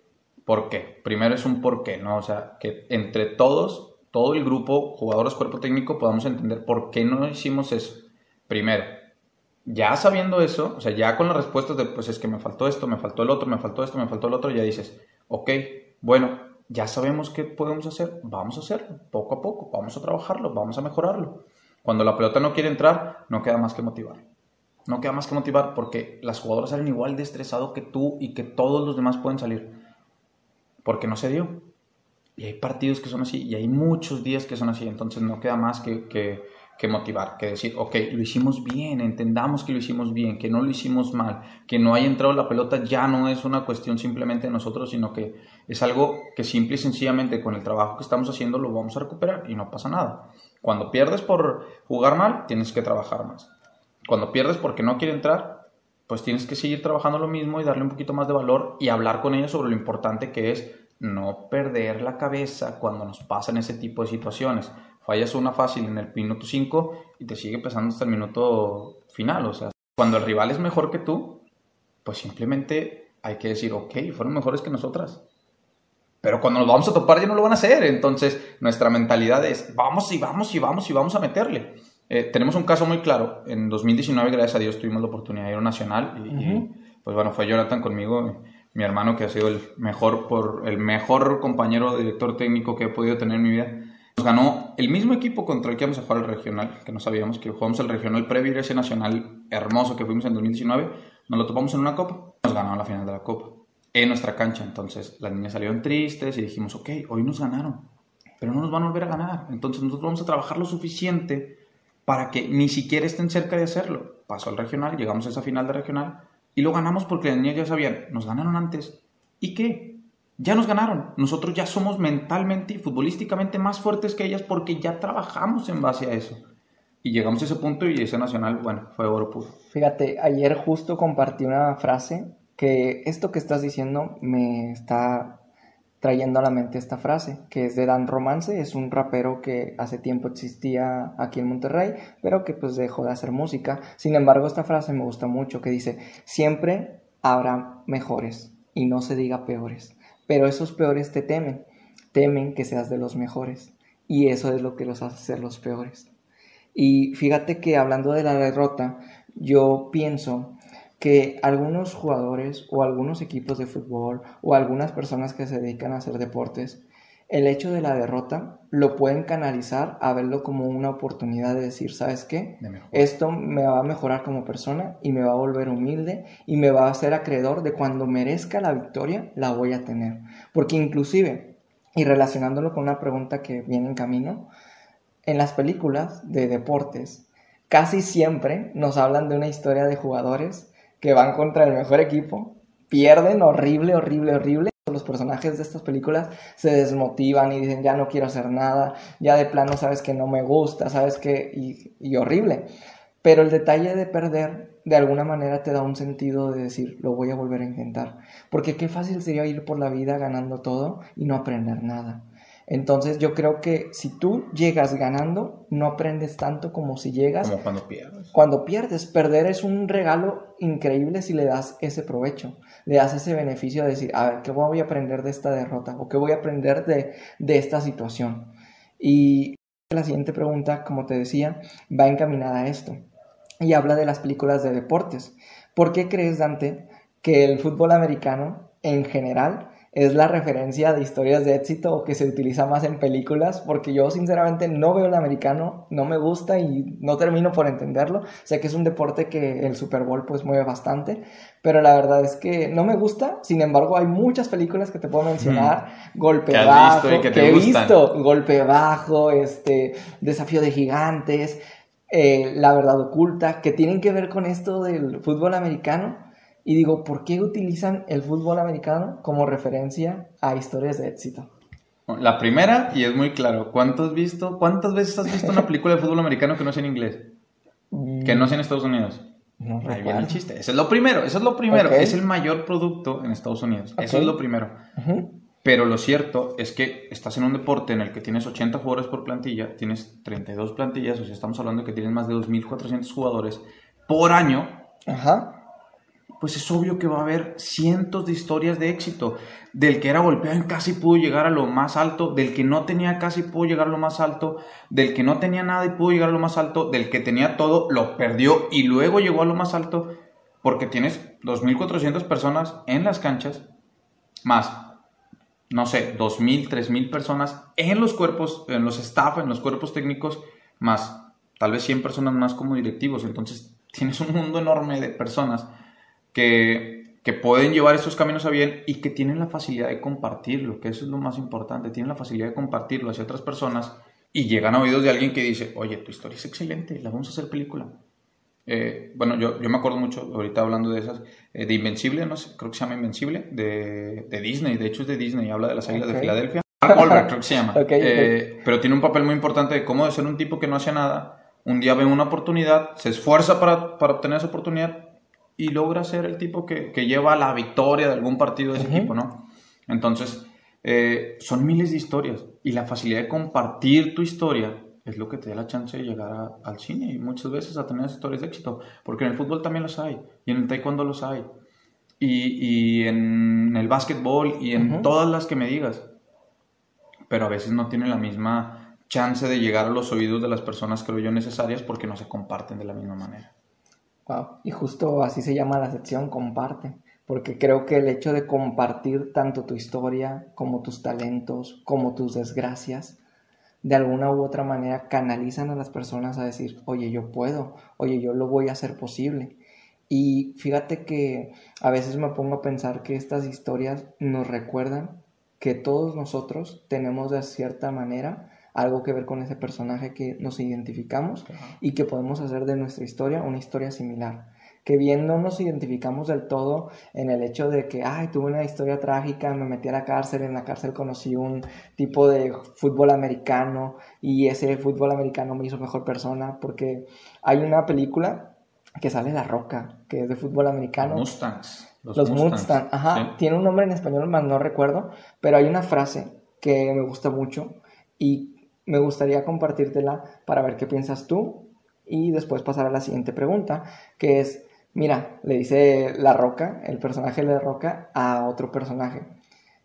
¿Por qué? Primero es un por qué, ¿no? O sea, que entre todos, todo el grupo, jugadores, cuerpo técnico, podamos entender por qué no hicimos eso. Primero, ya sabiendo eso, o sea, ya con las respuestas de, pues es que me faltó esto, me faltó el otro, me faltó esto, me faltó el otro, ya dices, ok, bueno, ya sabemos qué podemos hacer, vamos a hacerlo, poco a poco, vamos a trabajarlo, vamos a mejorarlo. Cuando la pelota no quiere entrar, no queda más que motivar. No queda más que motivar porque las jugadoras salen igual de estresado que tú y que todos los demás pueden salir. Porque no se dio. Y hay partidos que son así y hay muchos días que son así. Entonces no queda más que, que que motivar, que decir, ok, lo hicimos bien, entendamos que lo hicimos bien, que no lo hicimos mal, que no haya entrado la pelota ya no es una cuestión simplemente de nosotros, sino que es algo que simple y sencillamente con el trabajo que estamos haciendo lo vamos a recuperar y no pasa nada. Cuando pierdes por jugar mal, tienes que trabajar más. Cuando pierdes porque no quiere entrar, pues tienes que seguir trabajando lo mismo y darle un poquito más de valor y hablar con ella sobre lo importante que es no perder la cabeza cuando nos pasan ese tipo de situaciones fallas una fácil en el minuto 5 y te sigue pesando hasta el minuto final. O sea, cuando el rival es mejor que tú, pues simplemente hay que decir, ok, fueron mejores que nosotras. Pero cuando nos vamos a topar ya no lo van a hacer. Entonces nuestra mentalidad es, vamos y vamos y vamos y vamos a meterle. Eh, tenemos un caso muy claro. En 2019, gracias a Dios, tuvimos la oportunidad de ir a nacional y, pues bueno, fue Jonathan conmigo, mi hermano que ha sido el mejor, por, el mejor compañero director técnico que he podido tener en mi vida. Nos ganó el mismo equipo contra el que íbamos a jugar el regional, que no sabíamos que jugamos el regional previo a ese nacional hermoso que fuimos en 2019. Nos lo topamos en una copa, nos ganaron la final de la copa en nuestra cancha. Entonces las niñas salieron tristes y dijimos, ok, hoy nos ganaron, pero no nos van a volver a ganar. Entonces nosotros vamos a trabajar lo suficiente para que ni siquiera estén cerca de hacerlo. Pasó al regional, llegamos a esa final de regional y lo ganamos porque las niñas ya sabían, nos ganaron antes. ¿Y qué? Ya nos ganaron. Nosotros ya somos mentalmente y futbolísticamente más fuertes que ellas porque ya trabajamos en base a eso. Y llegamos a ese punto y ese nacional, bueno, fue oro puro. Fíjate, ayer justo compartí una frase que esto que estás diciendo me está trayendo a la mente esta frase, que es de Dan Romance, es un rapero que hace tiempo existía aquí en Monterrey, pero que pues dejó de hacer música. Sin embargo, esta frase me gusta mucho, que dice, siempre habrá mejores y no se diga peores, pero esos peores te temen, temen que seas de los mejores y eso es lo que los hace ser los peores. Y fíjate que hablando de la derrota, yo pienso que algunos jugadores o algunos equipos de fútbol o algunas personas que se dedican a hacer deportes, el hecho de la derrota lo pueden canalizar a verlo como una oportunidad de decir, ¿sabes qué? Esto me va a mejorar como persona y me va a volver humilde y me va a hacer acreedor de cuando merezca la victoria, la voy a tener. Porque inclusive, y relacionándolo con una pregunta que viene en camino, en las películas de deportes, casi siempre nos hablan de una historia de jugadores que van contra el mejor equipo, pierden horrible, horrible, horrible. Los personajes de estas películas se desmotivan y dicen, ya no quiero hacer nada, ya de plano sabes que no me gusta, sabes que... y, horrible. Pero el detalle de perder de alguna manera te da un sentido de decir, lo voy a volver a intentar. Porque qué fácil sería ir por la vida ganando todo y no aprender nada. Entonces yo creo que si tú llegas ganando, no aprendes tanto como si llegas. Como cuando pierdes. Cuando pierdes, perder es un regalo increíble si le das ese provecho, le das ese beneficio de decir, a ver, ¿qué voy a aprender de esta derrota? ¿O qué voy a aprender de, de esta situación? Y la siguiente pregunta, como te decía, va encaminada a esto. Y habla de las películas de deportes. ¿Por qué crees, Dante, que el fútbol americano en general es la referencia de historias de éxito que se utiliza más en películas, porque yo sinceramente no veo el americano, no me gusta y no termino por entenderlo. Sé que es un deporte que el Super Bowl pues mueve bastante, pero la verdad es que no me gusta. Sin embargo, hay muchas películas que te puedo mencionar, Golpe Bajo, que, he visto, Golpe Bajo, este, Desafío de Gigantes, eh, La Verdad Oculta, que tienen que ver con esto del fútbol americano y digo, ¿por qué utilizan el fútbol americano como referencia a historias de éxito? La primera, y es muy claro, ¿cuántos visto, ¿cuántas veces has visto una película de fútbol americano que no sea en inglés? Que no sea en Estados Unidos. No, Ahí viene el chiste. Eso es lo primero, eso es lo primero. Es el mayor producto en Estados Unidos. Eso es lo primero. Pero lo cierto es que estás en un deporte en el que tienes 80 jugadores por plantilla, tienes 32 plantillas, o sea, estamos hablando de que tienes más de 2.400 jugadores por año. Ajá pues es obvio que va a haber cientos de historias de éxito. Del que era golpeado casi pudo llegar a lo más alto, del que no tenía casi pudo llegar a lo más alto, del que no tenía nada y pudo llegar a lo más alto, del que tenía todo, lo perdió y luego llegó a lo más alto, porque tienes 2.400 personas en las canchas, más, no sé, 2.000, 3.000 personas en los cuerpos, en los staff, en los cuerpos técnicos, más tal vez 100 personas más como directivos. Entonces tienes un mundo enorme de personas que, pueden llevar esos caminos a bien y que tienen la facilidad de compartirlo, que eso es lo más importante, tienen la facilidad de compartirlo hacia otras personas y llegan a oídos de alguien que dice, oye, tu historia es excelente, la vamos a hacer película. Eh, bueno, yo, yo, me acuerdo mucho, ahorita hablando de esas, eh, de Invencible, no sé, creo que se llama Invencible, de, de Disney, de hecho es de Disney, habla de las águilas de Filadelfia. Mark Wahlberg creo que se llama. Eh, pero tiene un papel muy importante de cómo de ser un tipo que no hacía nada, un día ve una oportunidad, se esfuerza para, para obtener esa oportunidad y logra ser el tipo que, que lleva la victoria de algún partido de ese equipo, ¿no? Entonces, eh, son miles de historias y la facilidad de compartir tu historia es lo que te da la chance de llegar al cine y muchas veces a tener historias de éxito, porque en el fútbol también los hay y en el taekwondo los hay y, y en el básquetbol y en todas las que me digas, pero a veces no tienen la misma chance de llegar a los oídos de las personas, creo yo, necesarias porque no se comparten de la misma manera. Y justo así se llama la sección, comparte. Porque creo que el hecho de compartir tanto tu historia como tus talentos, como tus desgracias, de alguna u otra manera canalizan a las personas a decir, oye, yo puedo, oye, yo lo voy a hacer posible. Y fíjate que a veces me pongo a pensar que estas historias nos recuerdan que todos nosotros tenemos de cierta manera algo que ver con ese personaje que nos identificamos y que podemos hacer de nuestra historia una historia similar. Que bien no nos identificamos del todo en el hecho de que, ay, tuve una historia trágica, me metí a la cárcel, en la cárcel conocí un tipo de fútbol americano y ese fútbol americano me hizo mejor persona, porque hay una película que sale La Roca, que es de fútbol americano. Mustangs. Los, Mustangs, ajá. Tiene un nombre en español, más no recuerdo, pero hay una frase que me gusta mucho y me gustaría compartírtela para ver qué piensas tú y después pasar a la siguiente pregunta, que es, mira, le dice La Roca, el personaje de La Roca, a otro personaje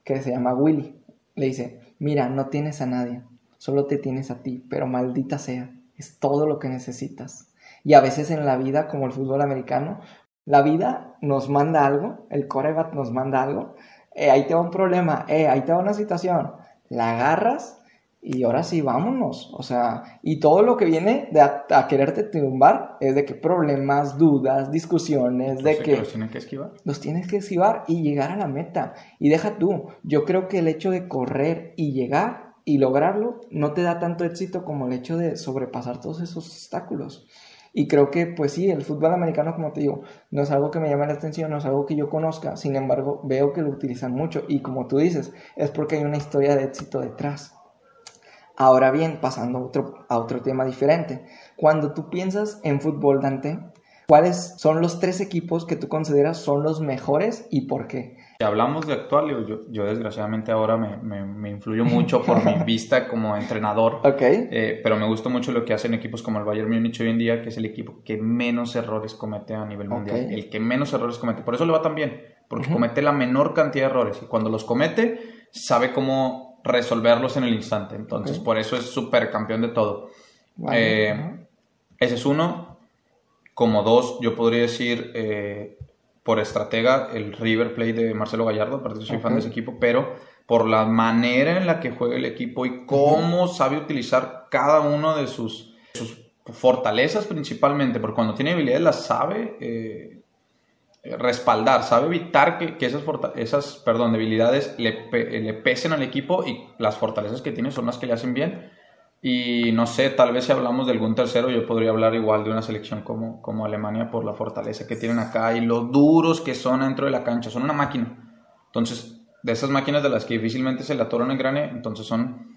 que se llama Willy. Le dice, mira, no tienes a nadie, solo te tienes a ti, pero maldita sea, es todo lo que necesitas. Y a veces en la vida, como el fútbol americano, la vida nos manda algo, el coreback nos manda algo, eh, ahí te va un problema, eh, ahí te va una situación, la agarras y ahora sí, vámonos. O sea, y todo lo que viene de a, quererte tumbar es de que problemas, dudas, discusiones, de que... Los tienes que esquivar. Los tienes que esquivar y llegar a la meta. Y deja tú, yo creo que el hecho de correr y llegar y lograrlo no te da tanto éxito como el hecho de sobrepasar todos esos obstáculos. Y creo que, pues sí, el fútbol americano, como te digo, no es algo que me llame la atención, no es algo que yo conozca, sin embargo, veo que lo utilizan mucho y como tú dices, es porque hay una historia de éxito detrás. Ahora bien, pasando a otro, a otro tema diferente, cuando tú piensas en fútbol, Dante, ¿cuáles son los tres equipos que tú consideras son los mejores y por qué? Si hablamos de actual, yo, yo desgraciadamente ahora me, me, me, influyo mucho por mi vista como entrenador, okay. eh, pero me gusta mucho lo que hacen equipos como el Bayern Múnich hoy en día, que es el equipo que menos errores comete a nivel mundial, Ok. el que menos errores comete, por eso le va tan bien, porque comete la menor cantidad de errores y cuando los comete sabe cómo resolverlos en el instante, entonces por eso es súper campeón de todo. Vale, Eh, ese es uno. Como dos, yo podría decir eh, por estratega el River Plate de Marcelo Gallardo, aparte soy fan de ese equipo, pero por la manera en la que juega el equipo y cómo sabe utilizar cada uno de sus, sus fortalezas principalmente, porque cuando tiene habilidades las sabe eh, respaldar, sabe evitar que, que esas, esas perdón, debilidades le, le pesen al equipo y las fortalezas que tiene son las que le hacen bien. Y no sé, tal vez si hablamos de algún tercero, yo podría hablar igual de una selección como, como Alemania por la fortaleza que tienen acá y lo duros que son dentro de la cancha. Son una máquina. Entonces, de esas máquinas de las que difícilmente se le atoran el grane, entonces son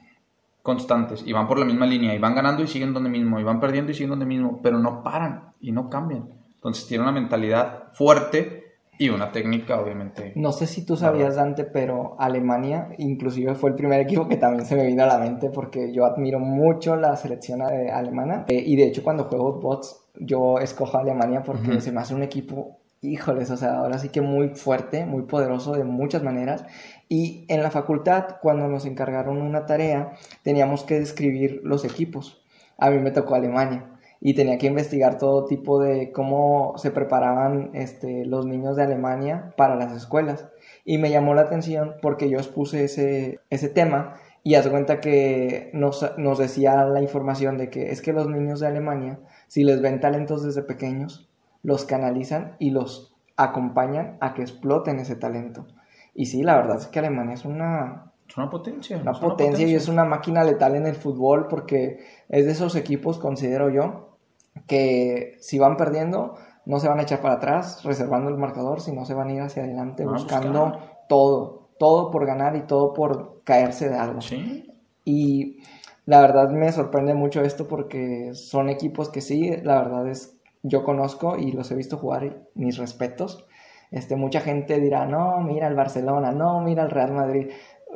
constantes y van por la misma línea y van ganando y siguen donde mismo y van perdiendo y siguen donde mismo, pero no paran y no cambian. Entonces, tienen una mentalidad fuerte y una técnica, obviamente. No sé si tú sabías, Dante, pero Alemania inclusive fue el primer equipo que también se me vino a la mente porque yo admiro mucho la selección eh, alemana Eh, y de hecho cuando juego bots yo escojo a Alemania porque Ujú. se me hace un equipo, híjoles, o sea, ahora sí que muy fuerte, muy poderoso de muchas maneras y en la facultad cuando nos encargaron una tarea teníamos que describir los equipos. A mí me tocó Alemania y tenía que investigar todo tipo de cómo se preparaban este, los niños de Alemania para las escuelas. Y me llamó la atención porque yo expuse ese, ese tema y haz cuenta que nos, nos decía la información de que es que los niños de Alemania, si les ven talentos desde pequeños, los canalizan y los acompañan a que exploten ese talento. Y sí, la verdad es que Alemania es una, Es una potencia. una es potencia y es una máquina letal en el fútbol porque es de esos equipos, considero yo, que si van perdiendo no se van a echar para atrás reservando el marcador, sino se van a ir hacia adelante Van buscando buscar. todo, todo por ganar y todo por caerse de algo. Sí, Y la verdad me sorprende mucho esto porque son equipos que sí, la verdad es, yo conozco y los he visto jugar mis respetos. Este, mucha gente dirá, no, mira el Barcelona, no, mira el Real Madrid.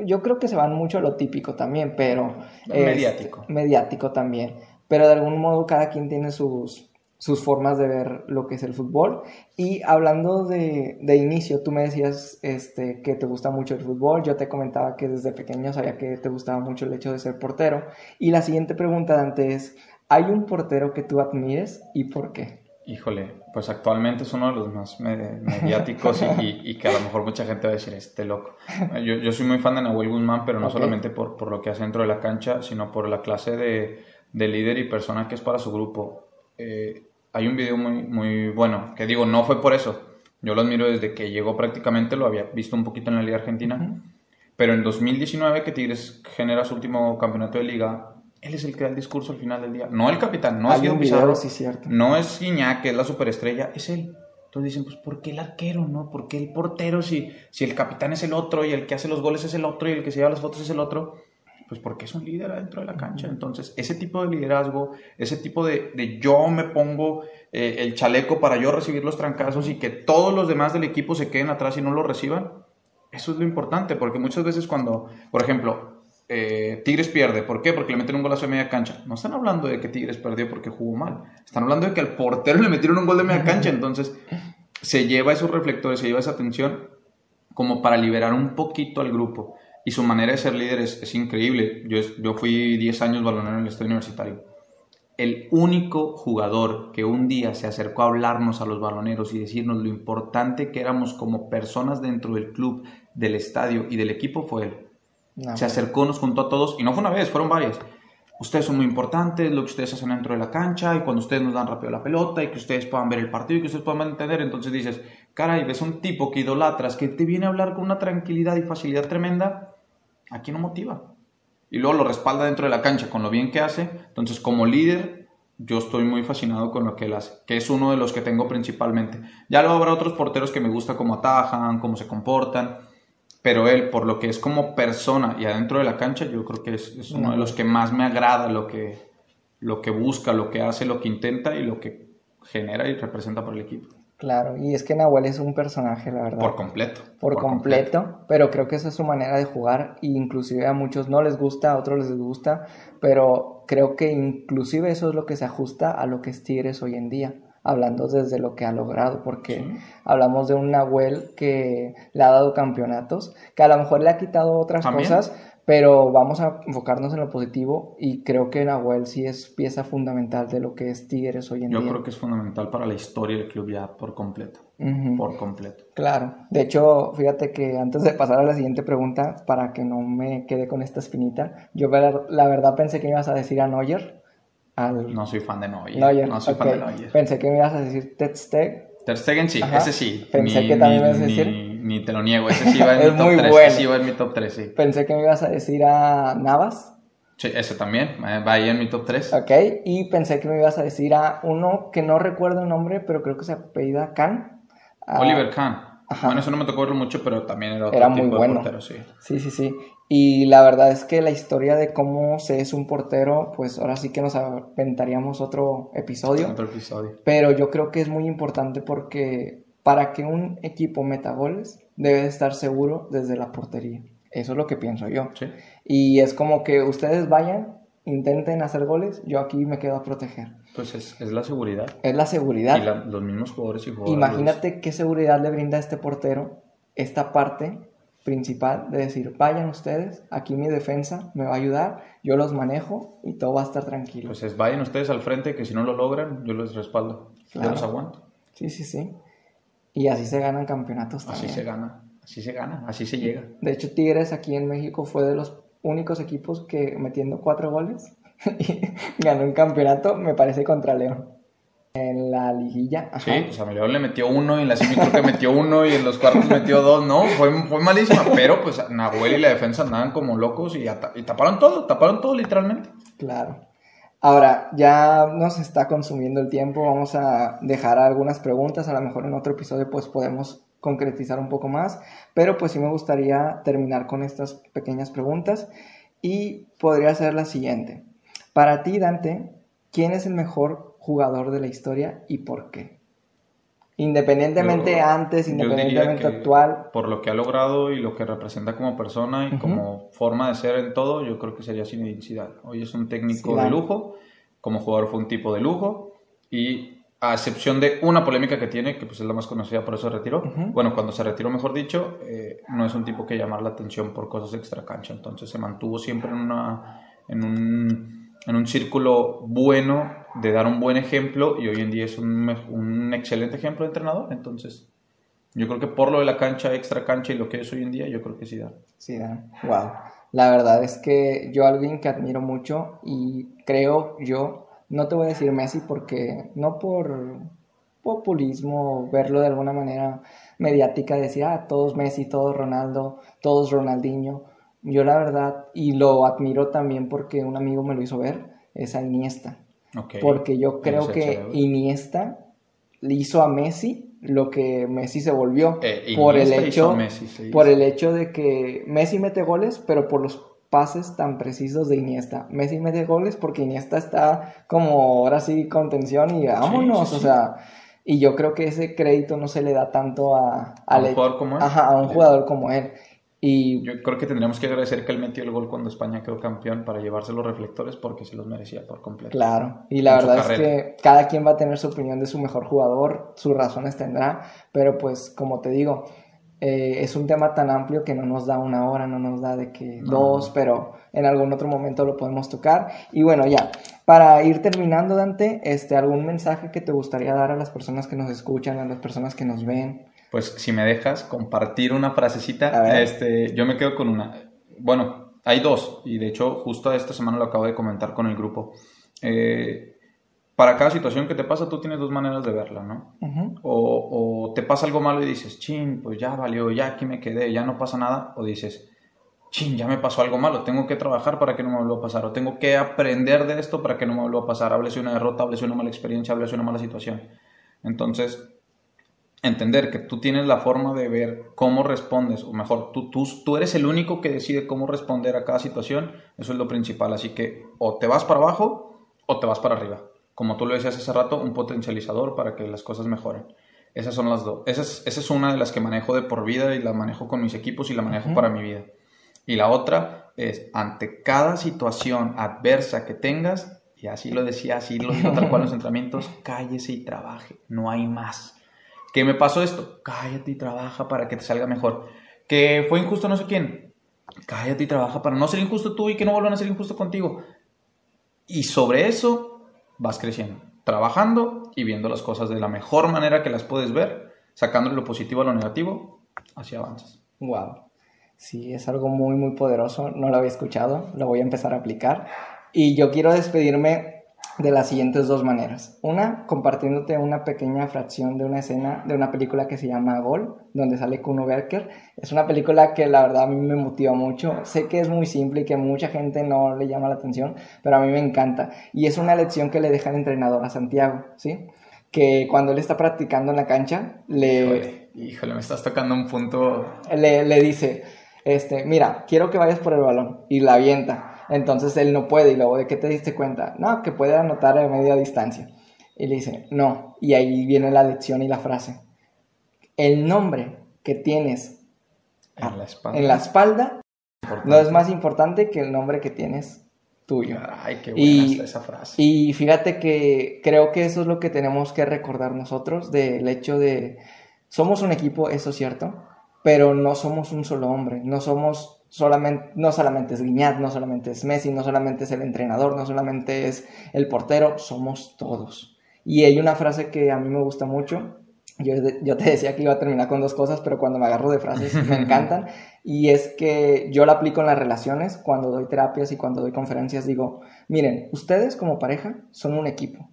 Yo creo que se van mucho a lo típico también, pero... Mediático. este, mediático también. Pero de algún modo cada quien tiene sus, sus formas de ver lo que es el fútbol. Y hablando de, de, inicio, tú me decías este, que te gusta mucho el fútbol, yo te comentaba que desde pequeño sabía que te gustaba mucho el hecho de ser portero. Y la siguiente pregunta, Dante, es, ¿hay un portero que tú admires y por qué? Híjole, pues actualmente es uno de los más mediáticos y, que a lo mejor mucha gente va a decir, este loco. Yo, yo soy muy fan de Nahuel Guzmán, pero no solamente por, por, lo que hace dentro de la cancha, sino por la clase de, de líder y persona que es para su grupo. Eh, hay un video muy, muy bueno, que digo, no fue por eso. Yo lo admiro desde que llegó prácticamente, lo había visto un poquito en la Liga Argentina. Pero en 2019, que Tigres genera su último campeonato de liga, él es el que da el discurso al final del día. No el capitán, no Hay un Pizarro, sí, cierto. no es Guiñac, que es la superestrella, es él. Entonces dicen, pues, ¿por qué el arquero, no? ¿Por qué el portero si, si el capitán es el otro y el que hace los goles es el otro y el que se lleva las fotos es el otro? Pues porque es un líder adentro de la cancha. Entonces, ese tipo de liderazgo, ese tipo de, de yo me pongo eh, el chaleco para yo recibir los trancazos y que todos los demás del equipo se queden atrás y no lo reciban, eso es lo importante, porque muchas veces cuando, por ejemplo, eh, Tigres pierde. ¿Por qué? Porque le metieron un golazo de media cancha. No están hablando de que Tigres perdió porque jugó mal. Están hablando de que al portero le metieron un gol de media cancha. Entonces se lleva esos reflectores, se lleva esa atención como para liberar un poquito al grupo. Y su manera de ser líder es, increíble. Yo, yo fui 10 años balonero en el estadio universitario. El único jugador que un día se acercó a hablarnos a los baloneros y decirnos lo importante que éramos como personas dentro del club, del estadio y del equipo fue él se acercó, nos juntó a todos, y no fue una vez, fueron varias. Ustedes son muy importantes, lo que ustedes hacen dentro de la cancha, y cuando ustedes nos dan rápido la pelota, y que ustedes puedan ver el partido, y que ustedes puedan entender, entonces dices, caray, ves un tipo que idolatras, que te viene a hablar con una tranquilidad y facilidad tremenda, ¿a quién no motiva? Y luego lo respalda dentro de la cancha con lo bien que hace, entonces como líder, yo estoy muy fascinado con lo que él hace, que es uno de los que tengo principalmente. Ya luego habrá otros porteros que me gusta cómo atajan, cómo se comportan, pero él, por lo que es como persona y adentro de la cancha, yo creo que es, uno de los que más me agrada lo que, lo que busca, lo que hace, lo que intenta y lo que genera y representa para el equipo. Claro, y es que Nahuel es un personaje, la verdad. Por completo. Por, completo, pero creo que esa es su manera de jugar y inclusive a muchos no les gusta, a otros les gusta, pero creo que inclusive eso es lo que se ajusta a lo que es Tigres hoy en día hablando desde lo que ha logrado, porque hablamos de un Nahuel que le ha dado campeonatos, que a lo mejor le ha quitado otras cosas, pero vamos a enfocarnos en lo positivo y creo que Nahuel sí es pieza fundamental de lo que es Tigres hoy en día. Yo creo que es fundamental para la historia del club ya por completo, por completo. Claro, de hecho, fíjate que antes de pasar a la siguiente pregunta, para que no me quede con esta espinita, yo la verdad pensé que me ibas a decir a Neuer, no soy fan de Neuer. No soy fan de Neuer. Pensé que me ibas a decir Ter Stegen. Ter Stegen sí, ese sí. Pensé que también me ibas a decir. Ni, te lo niego, ese sí va en mi top 3. Bueno. sí va en mi top 3, sí. Pensé que me ibas a decir a Navas. Sí, ese también, eh, va ahí en mi top 3. Ok, y pensé que me ibas a decir a uno que no recuerdo el nombre, pero creo que se apellida Khan. Oliver Kahn. Bueno, eso no me tocó verlo mucho, pero también era otro era tipo muy bueno. de portero, sí. Sí, sí, sí. Y la verdad es que la historia de cómo se es un portero, pues ahora sí que nos aventaríamos otro episodio. Otro episodio. Pero yo creo que es muy importante porque para que un equipo meta goles, debe estar seguro desde la portería. Eso es lo que pienso yo. Sí. Y es como que ustedes vayan, intenten hacer goles, yo aquí me quedo a proteger. Pues es, es la seguridad. Es la seguridad. Y los mismos jugadores y jugadores. Imagínate qué seguridad le brinda a este portero esta parte principal de decir, vayan ustedes, aquí mi defensa me va a ayudar, yo los manejo y todo va a estar tranquilo. Pues es, vayan ustedes al frente, que si no lo logran, yo los respaldo, yo los aguanto. Sí, sí, sí. Y así se ganan campeonatos también. Así se gana, así se gana, así se llega. De hecho, Tigres aquí en México fue de los únicos equipos que metiendo cuatro goles ganó un campeonato, me parece, contra León en la liguilla. Sí, pues a León le metió uno y en la semi creo que metió uno y en los cuartos metió dos, ¿no? Fue, fue malísima, pero pues Nahuel y la defensa andaban como locos y, y taparon todo, taparon todo literalmente. Claro. Ahora, ya nos está consumiendo el tiempo, vamos a dejar algunas preguntas, a lo mejor en otro episodio pues podemos concretizar un poco más, pero pues sí me gustaría terminar con estas pequeñas preguntas y podría ser la siguiente. Para ti, Dante, ¿quién es el mejor jugador de la historia y por qué? Independientemente antes, independientemente actual. Por lo que ha logrado y lo que representa como persona y como forma de ser en todo, yo creo que sería sin Hoy es un técnico de lujo, como jugador fue un tipo de lujo y a excepción de una polémica que tiene, que pues es la más conocida, por eso retiró. Bueno, cuando se retiró, mejor dicho, eh, no es un tipo que llamar la atención por cosas extra cancha. Entonces se mantuvo siempre en, una, en, un, en un círculo bueno de dar un buen ejemplo y hoy en día es un, un excelente ejemplo de entrenador. Entonces, yo creo que por lo de la cancha, extra cancha y lo que es hoy en día, yo creo que sí da. Sí da, wow. La verdad es que yo alguien que admiro mucho y creo yo no te voy a decir Messi porque no por populismo, verlo de alguna manera mediática, decir, ah, todos Messi, todos Ronaldo, todos Ronaldinho. Yo la verdad, y lo admiro también porque un amigo me lo hizo ver, es a Iniesta. Porque yo creo que Iniesta le hizo a Messi lo que Messi se volvió eh, por el hecho por el hecho de que Messi mete goles pero por los pases tan precisos de Iniesta. Messi mete goles porque Iniesta está como ahora sí con tensión y vámonos, o sea, y yo creo que ese crédito no se le da tanto a, a, un jugador como él. Ajá, a un jugador como él. Y yo creo que tendríamos que agradecer que él metió el gol cuando España quedó campeón para llevarse los reflectores porque se los merecía por completo. Claro, y la verdad es que cada quien va a tener su opinión de su mejor jugador, sus razones tendrá, pero pues como te digo, eh, es un tema tan amplio que no nos da una hora, no nos da de que dos, pero en algún otro momento lo podemos tocar. Y bueno, ya, para ir terminando, Dante, este, ¿algún mensaje que te gustaría dar a las personas que nos escuchan, a las personas que nos ven? Pues si me dejas compartir una frasecita, este, yo me quedo con una. Bueno, hay dos, y de hecho justo esta semana lo acabo de comentar con el grupo. Eh, para cada situación que te pasa, tú tienes dos maneras de verla, ¿no? o, te pasa algo malo y dices, chin, pues ya valió, ya aquí me quedé, ya no pasa nada. O dices, chin, ya me pasó algo malo, tengo que trabajar para que no me vuelva a pasar. O tengo que aprender de esto para que no me vuelva a pasar. Háblese una derrota, háblese una mala experiencia, háblese una mala situación. Entonces, entender que tú tienes la forma de ver cómo respondes, o mejor, tú, tú, tú eres el único que decide cómo responder a cada situación, eso es lo principal. Así que o te vas para abajo o te vas para arriba como tú lo decías hace rato, un potencializador para que las cosas mejoren. Esas son las dos. Esa es, esa es una de las que manejo de por vida y la manejo con mis equipos y la manejo para mi vida. Y la otra es, ante cada situación adversa que tengas, y así lo decía, así lo digo tal cual en los entrenamientos, cállese y trabaje, no hay más. ¿Qué me pasó esto? Cállate y trabaja para que te salga mejor. ¿Que fue injusto no sé quién? Cállate y trabaja para no ser injusto tú y que no vuelvan a ser injusto contigo. Y sobre eso vas creciendo, trabajando y viendo las cosas de la mejor manera que las puedes ver, sacándole lo positivo a lo negativo, así avanzas. Wow. Sí, es algo muy, muy poderoso. No lo había escuchado, lo voy a empezar a aplicar. Y yo quiero despedirme de las siguientes dos maneras. Una, compartiéndote una pequeña fracción de una escena de una película que se llama Gol, donde sale Kuno Berker. Es una película que la verdad a mí me motiva mucho. Sé que es muy simple y que mucha gente no le llama la atención, pero a mí me encanta. Y es una lección que le deja el entrenador a Santiago, ¿sí? Que cuando él está practicando en la cancha, le... Híjole, me estás tocando un punto... Le, le dice, este, mira, quiero que vayas por el balón. Y la avienta entonces él no puede. Y luego, ¿de qué te diste cuenta? No, que puede anotar a media distancia. Y le dice, no. Y ahí viene la lección y la frase. El nombre que tienes en la espalda, no es más importante que el nombre que tienes tuyo. Ay, qué buena y, esa frase. Y fíjate que creo que eso es lo que tenemos que recordar nosotros del hecho de somos un equipo, eso es cierto, pero no somos un solo hombre, no somos solamente, no solamente es Guiñat, no solamente es Messi, no solamente es el entrenador, no solamente es el portero, somos todos. Y hay una frase que a mí me gusta mucho. Yo, yo te decía que iba a terminar con dos cosas, pero cuando me agarro de frases me encantan. Y es que yo la aplico en las relaciones, cuando doy terapias y cuando doy conferencias, digo, miren, ustedes como pareja son un equipo.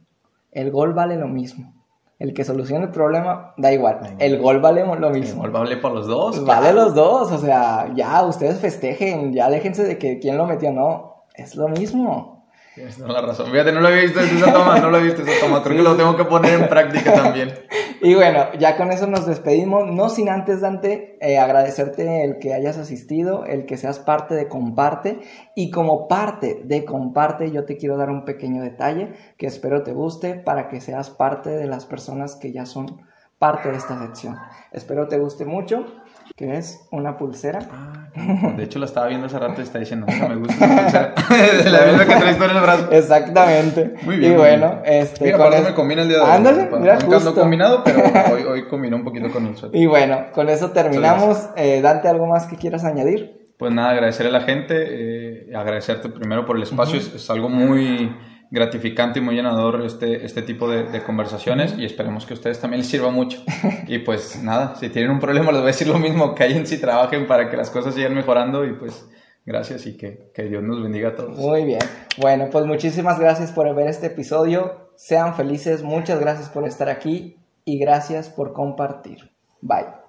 El gol vale lo mismo el que solucione el problema, da igual. El gol vale lo mismo. El gol vale para los dos. Vale los dos, o sea, ya ustedes festejen, ya déjense de que quién lo metió, no, es lo mismo. Tienes toda la razón. Fíjate, no lo he visto esa toma, no lo he visto esa toma. Creo que lo tengo que poner en práctica también. Y bueno, ya con eso nos despedimos. No sin antes, Dante, eh, agradecerte el que hayas asistido, el que seas parte de Comparte. Y como parte de Comparte, yo te quiero dar un pequeño detalle que espero te guste para que seas parte de las personas que ya son parte de esta sección. Espero te guste mucho. Que es una pulsera. Ah, de hecho la estaba viendo hace rato y está diciendo, no me gusta esa pulsera. la misma que traes tú en el brazo. Exactamente. Muy bien. Y bueno, este. Mira, con es- me combina el día de hoy. Ándale, mira, Nunca justo. combinado, pero hoy, hoy combinó un poquito con el suéter. Y bueno, con eso terminamos. Eh, Dante, ¿algo más que quieras añadir? Pues nada, agradecer a la gente, eh, agradecerte primero por el espacio, es, es algo muy gratificante y muy llenador este, este tipo de, de conversaciones y esperemos que a ustedes también les sirva mucho. Y pues nada, si tienen un problema les voy a decir lo mismo, cállense y trabajen para que las cosas sigan mejorando y pues gracias y que, que Dios nos bendiga a todos. Muy bien. Bueno, pues muchísimas gracias por ver este episodio. Sean felices, muchas gracias por estar aquí y gracias por compartir. Bye.